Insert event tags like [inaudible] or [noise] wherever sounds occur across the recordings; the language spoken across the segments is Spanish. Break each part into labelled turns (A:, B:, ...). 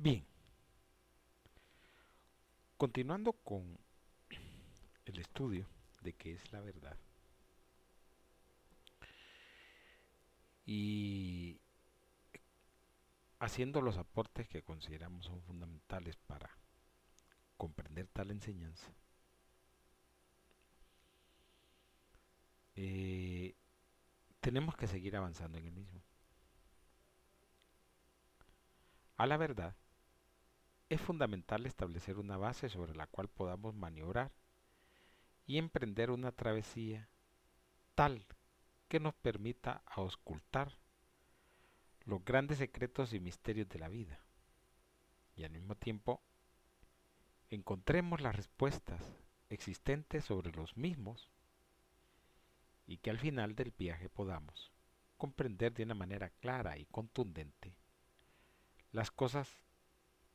A: Bien. Continuando con el estudio de qué es la verdad. Y haciendo los aportes que consideramos son fundamentales para comprender tal enseñanza. Eh, tenemos que seguir avanzando en el mismo. A la verdad, es fundamental establecer una base sobre la cual podamos maniobrar y emprender una travesía tal que nos permita auscultar los grandes secretos y misterios de la vida. Y al mismo tiempo encontremos las respuestas existentes sobre los mismos y que al final del viaje podamos comprender de una manera clara y contundente las cosas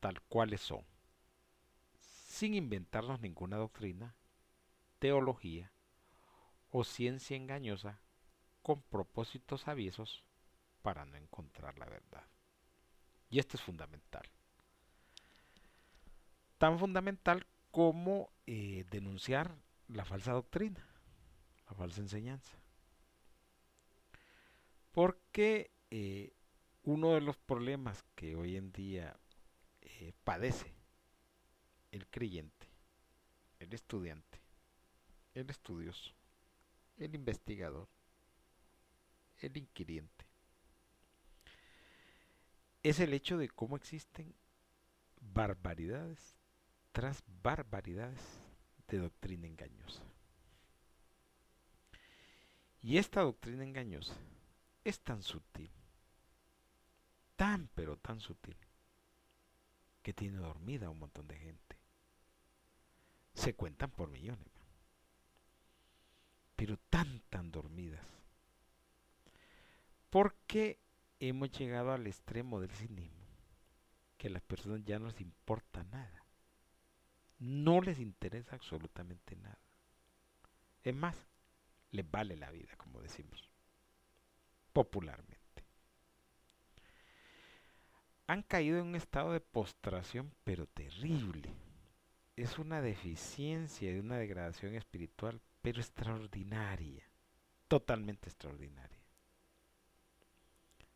A: tal cuales son, sin inventarnos ninguna doctrina, teología o ciencia engañosa con propósitos aviesos para no encontrar la verdad. Y esto es fundamental. Tan fundamental como eh, denunciar la falsa doctrina, la falsa enseñanza. Porque eh, uno de los problemas que hoy en día eh, padece el creyente, el estudiante, el estudioso, el investigador, el inquiriente, es el hecho de cómo existen barbaridades tras barbaridades de doctrina engañosa. Y esta doctrina engañosa es tan sutil, tan pero tan sutil, que tiene dormida a un montón de gente. Se cuentan por millones, pero tan tan dormidas. Porque hemos llegado al extremo del cinismo, que a las personas ya no les importa nada. No les interesa absolutamente nada. Es más, les vale la vida, como decimos popularmente han caído en un estado de postración, pero terrible. Es una deficiencia y una degradación espiritual, pero extraordinaria, totalmente extraordinaria.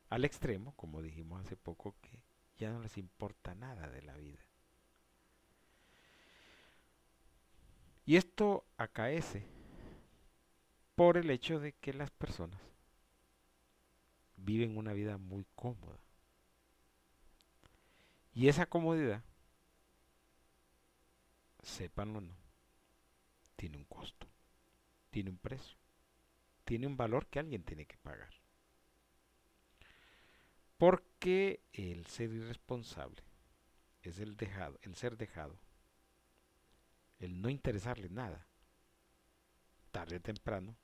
A: Al extremo, como dijimos hace poco, que ya no les importa nada de la vida. Y esto acaece por el hecho de que las personas viven una vida muy cómoda y esa comodidad, sepan o no, tiene un costo, tiene un precio, tiene un valor que alguien tiene que pagar. Porque el ser irresponsable es el dejado, el ser dejado, el no interesarle nada, tarde o temprano,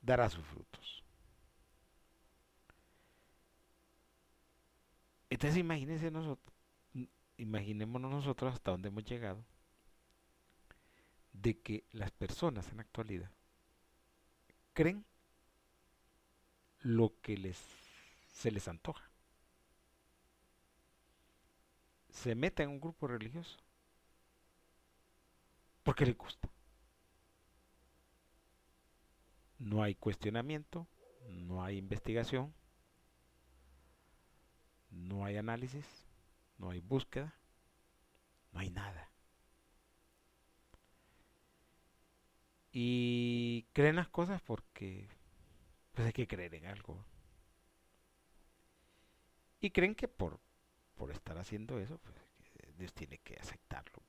A: dará sus frutos. Entonces imagínense nosotros, imaginémonos nosotros hasta dónde hemos llegado, de que las personas en la actualidad creen lo que les se les antoja. Se meten en un grupo religioso porque les gusta. No hay cuestionamiento, no hay investigación, no hay análisis, no hay búsqueda, no hay nada. Y creen las cosas porque pues hay que creer en algo. Y creen que por, por estar haciendo eso, pues, Dios tiene que aceptarlo.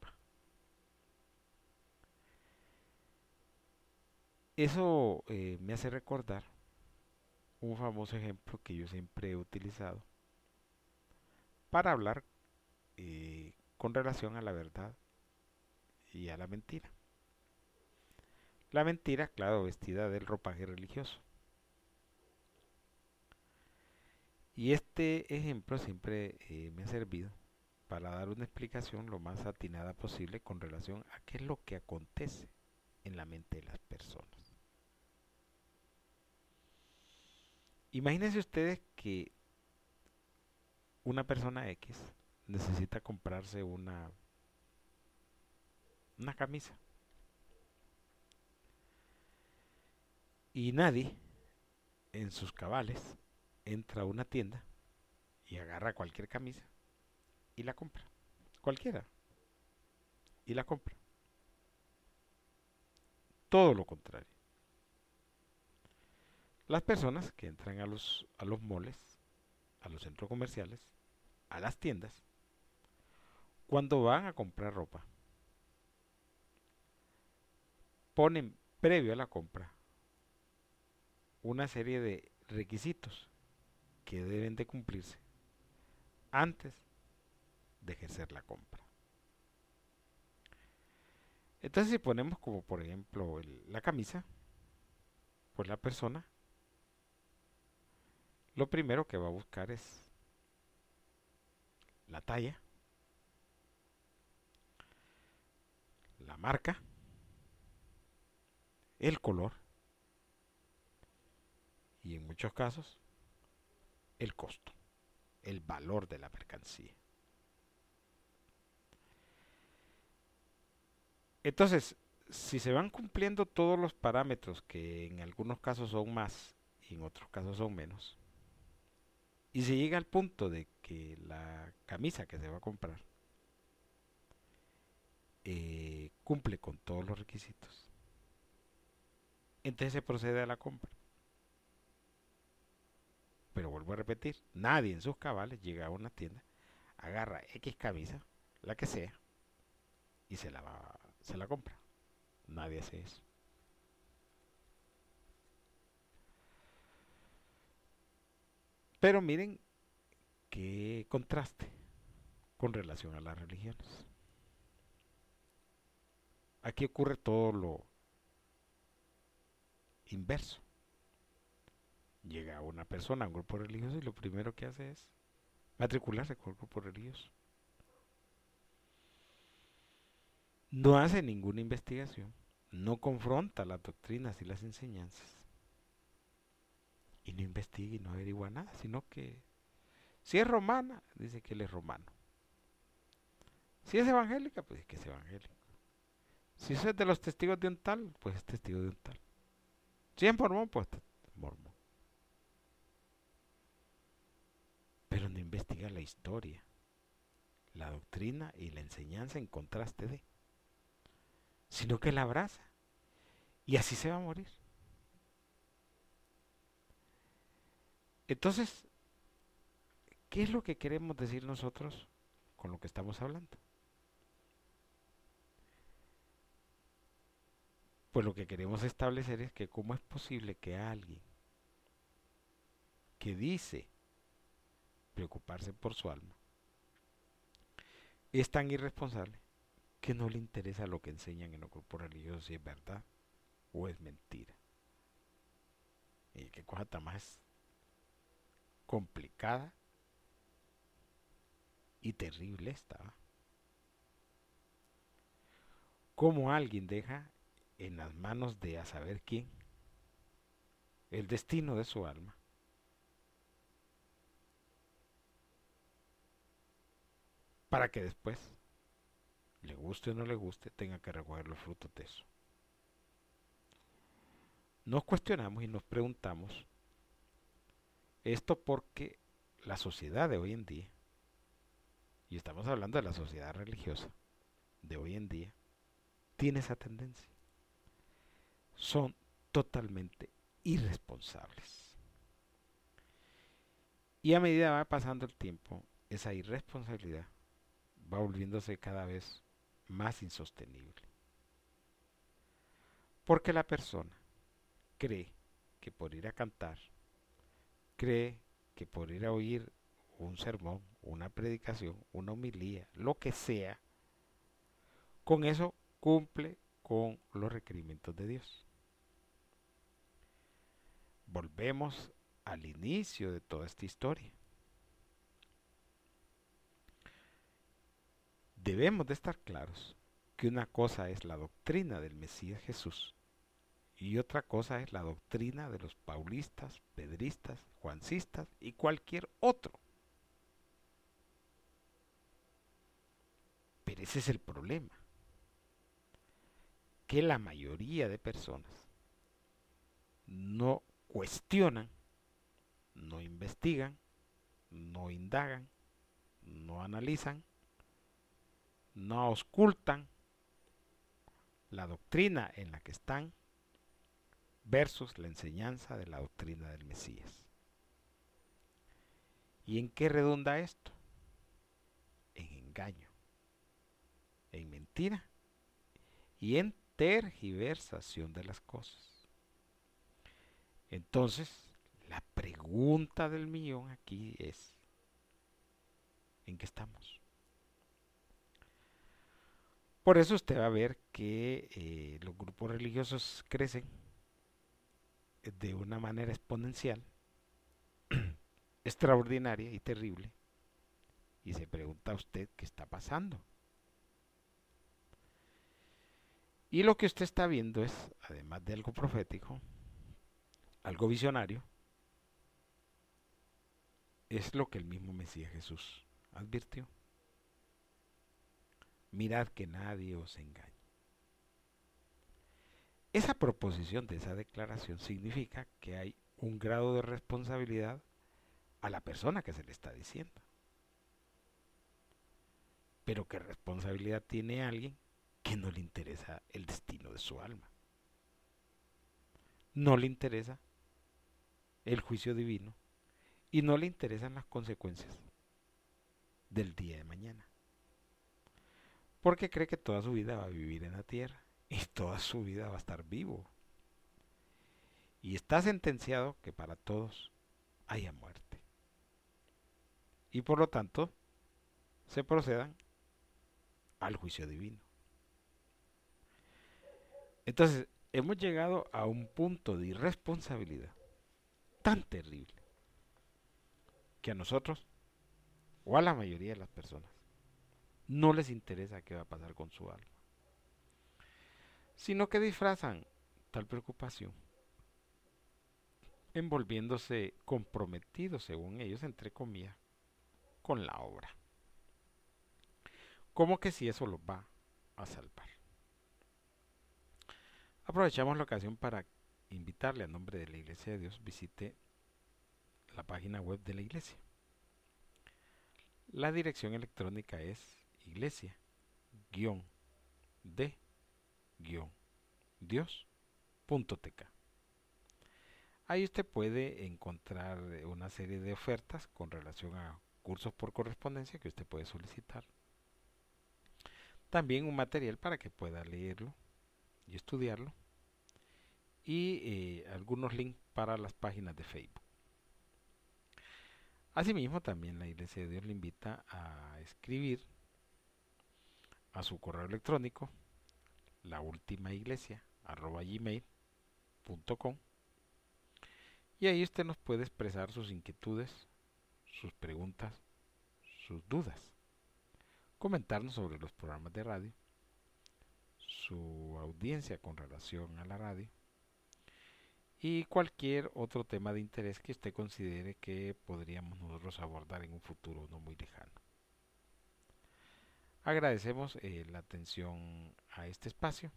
A: Eso eh, me hace recordar un famoso ejemplo que yo siempre he utilizado para hablar eh, con relación a la verdad y a la mentira. La mentira, claro, vestida del ropaje religioso. Y este ejemplo siempre eh, me ha servido para dar una explicación lo más atinada posible con relación a qué es lo que acontece en la mente de las personas. Imagínense ustedes que una persona X necesita comprarse una una camisa. Y nadie en sus cabales entra a una tienda y agarra cualquier camisa y la compra. Cualquiera. Y la compra. Todo lo contrario. Las personas que entran a los, a los moles, a los centros comerciales, a las tiendas, cuando van a comprar ropa, ponen previo a la compra una serie de requisitos que deben de cumplirse antes de ejercer la compra. Entonces si ponemos como por ejemplo la camisa, pues la persona lo primero que va a buscar es la talla, la marca, el color y en muchos casos el costo, el valor de la mercancía. Entonces, si se van cumpliendo todos los parámetros, que en algunos casos son más y en otros casos son menos, y se llega al punto de que la camisa que se va a comprar eh, cumple con todos los requisitos, entonces se procede a la compra. Pero vuelvo a repetir, nadie en sus cabales llega a una tienda, agarra X camisa, la que sea, y se la, va, se la compra. Nadie hace eso. Pero miren qué contraste con relación a las religiones. Aquí ocurre todo lo inverso. Llega una persona a un grupo religioso y lo primero que hace es matricularse con el grupo religioso. No hace ninguna investigación, no confronta las doctrinas y las enseñanzas. Investiga y no averigua nada, sino que si es romana, dice que él es romano. Si es evangélica, pues dice que es evangélico. Si es de los testigos de un tal, pues es testigo de un tal. Si es mormón, pues es mormón. Pero no investiga la historia, la doctrina y la enseñanza en contraste de, sino que la abraza. Y así se va a morir. Entonces, ¿qué es lo que queremos decir nosotros con lo que estamos hablando? Pues lo que queremos establecer es que cómo es posible que alguien que dice preocuparse por su alma es tan irresponsable que no le interesa lo que enseñan en los grupos religiosos, si es verdad o es mentira. Y qué cosa tan más complicada y terrible esta. ¿Cómo alguien deja en las manos de a saber quién el destino de su alma? Para que después, le guste o no le guste, tenga que recoger los frutos de eso. Nos cuestionamos y nos preguntamos esto porque la sociedad de hoy en día, y estamos hablando de la sociedad religiosa de hoy en día, tiene esa tendencia. Son totalmente irresponsables. Y a medida va pasando el tiempo, esa irresponsabilidad va volviéndose cada vez más insostenible. Porque la persona cree que por ir a cantar cree que por ir a oír un sermón, una predicación, una homilía, lo que sea, con eso cumple con los requerimientos de Dios. Volvemos al inicio de toda esta historia. Debemos de estar claros que una cosa es la doctrina del Mesías Jesús y otra cosa es la doctrina de los paulistas, pedristas, juancistas y cualquier otro. Pero ese es el problema, que la mayoría de personas no cuestionan, no investigan, no indagan, no analizan, no auscultan la doctrina en la que están versus la enseñanza de la doctrina del Mesías. ¿Y en qué redunda esto? En engaño, en mentira y en tergiversación de las cosas. Entonces, la pregunta del millón aquí es, ¿en qué estamos? Por eso usted va a ver que eh, los grupos religiosos crecen de una manera exponencial, [clears throat] extraordinaria y terrible. Y se pregunta a usted qué está pasando. Y lo que usted está viendo es, además de algo profético, algo visionario, es lo que el mismo Mesías Jesús advirtió. Mirad que nadie os engañe. Esa proposición de esa declaración significa que hay un grado de responsabilidad a la persona que se le está diciendo. Pero ¿qué responsabilidad tiene alguien que no le interesa el destino de su alma? No le interesa el juicio divino y no le interesan las consecuencias del día de mañana. Porque cree que toda su vida va a vivir en la tierra y toda su vida va a estar vivo. Y está sentenciado que para todos haya muerte. Y por lo tanto, se procedan al juicio divino. Entonces, hemos llegado a un punto de irresponsabilidad tan terrible que a nosotros, o a la mayoría de las personas, no les interesa qué va a pasar con su alma sino que disfrazan tal preocupación, envolviéndose comprometidos, según ellos, entre comillas, con la obra. Como que si eso los va a salvar. Aprovechamos la ocasión para invitarle a nombre de la Iglesia de Dios, visite la página web de la iglesia. La dirección electrónica es iglesia-de dios.tk. Ahí usted puede encontrar una serie de ofertas con relación a cursos por correspondencia que usted puede solicitar. También un material para que pueda leerlo y estudiarlo. Y eh, algunos links para las páginas de Facebook. Asimismo, también la Iglesia de Dios le invita a escribir a su correo electrónico la última iglesia y ahí usted nos puede expresar sus inquietudes, sus preguntas, sus dudas, comentarnos sobre los programas de radio, su audiencia con relación a la radio y cualquier otro tema de interés que usted considere que podríamos nosotros abordar en un futuro no muy lejano. Agradecemos eh, la atención a este espacio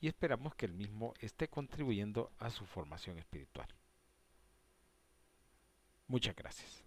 A: y esperamos que el mismo esté contribuyendo a su formación espiritual. Muchas gracias.